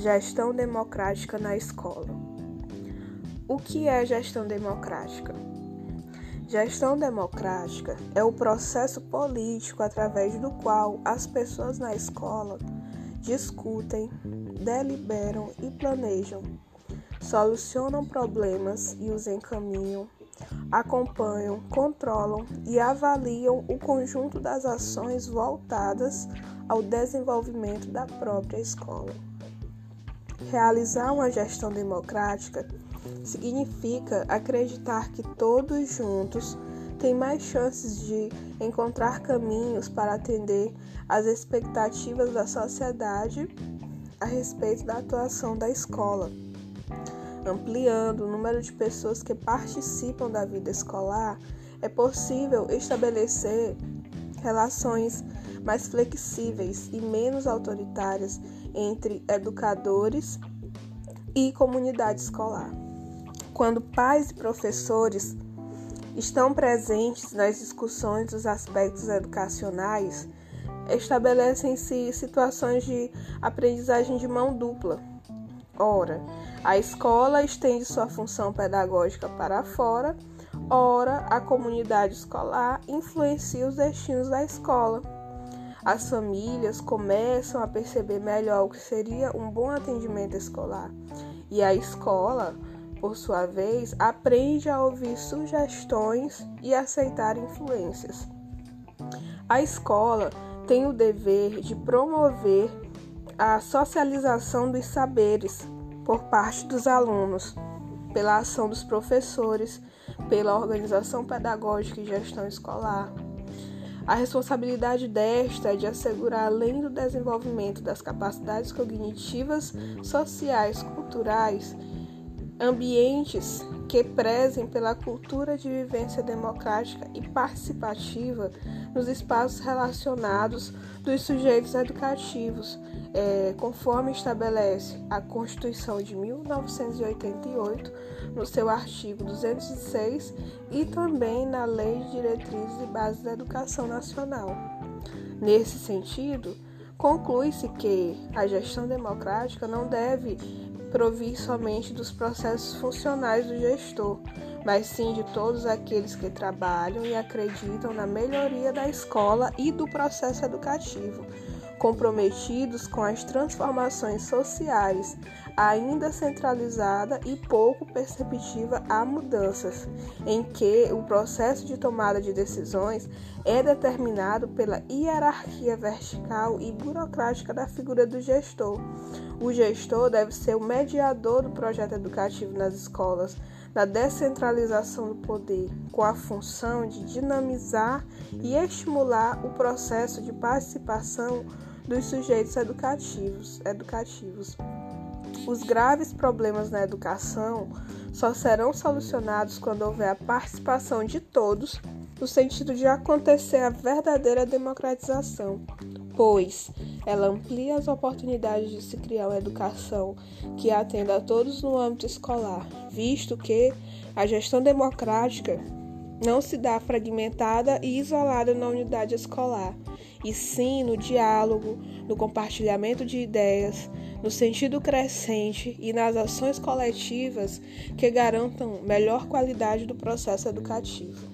Gestão democrática na escola. O que é gestão democrática? Gestão democrática é o processo político através do qual as pessoas na escola discutem, deliberam e planejam, solucionam problemas e os encaminham, acompanham, controlam e avaliam o conjunto das ações voltadas ao desenvolvimento da própria escola. Realizar uma gestão democrática significa acreditar que todos juntos têm mais chances de encontrar caminhos para atender às expectativas da sociedade a respeito da atuação da escola. Ampliando o número de pessoas que participam da vida escolar, é possível estabelecer relações mais flexíveis e menos autoritárias entre educadores e comunidade escolar. Quando pais e professores estão presentes nas discussões dos aspectos educacionais, estabelecem-se situações de aprendizagem de mão dupla. Ora, a escola estende sua função pedagógica para fora, ora, a comunidade escolar influencia os destinos da escola as famílias começam a perceber melhor o que seria um bom atendimento escolar. E a escola, por sua vez, aprende a ouvir sugestões e aceitar influências. A escola tem o dever de promover a socialização dos saberes por parte dos alunos, pela ação dos professores, pela organização pedagógica e gestão escolar, a responsabilidade desta é de assegurar, além do desenvolvimento das capacidades cognitivas, sociais, culturais, ambientes que prezem pela cultura de vivência democrática e participativa nos espaços relacionados dos sujeitos educativos, é, conforme estabelece a Constituição de 1988, no seu artigo 206, e também na Lei de Diretrizes e Bases da Educação Nacional. Nesse sentido, conclui-se que a gestão democrática não deve provir somente dos processos funcionais do gestor, mas sim de todos aqueles que trabalham e acreditam na melhoria da escola e do processo educativo, comprometidos com as transformações sociais, ainda centralizada e pouco perceptiva a mudanças, em que o processo de tomada de decisões é determinado pela hierarquia vertical e burocrática da figura do gestor. O gestor deve ser o mediador do projeto educativo nas escolas, da descentralização do poder, com a função de dinamizar e estimular o processo de participação dos sujeitos educativos. educativos. Os graves problemas na educação só serão solucionados quando houver a participação de todos, no sentido de acontecer a verdadeira democratização, pois ela amplia as oportunidades de se criar uma educação que atenda a todos no âmbito escolar, visto que a gestão democrática não se dá fragmentada e isolada na unidade escolar, e sim no diálogo, no compartilhamento de ideias, no sentido crescente e nas ações coletivas que garantam melhor qualidade do processo educativo.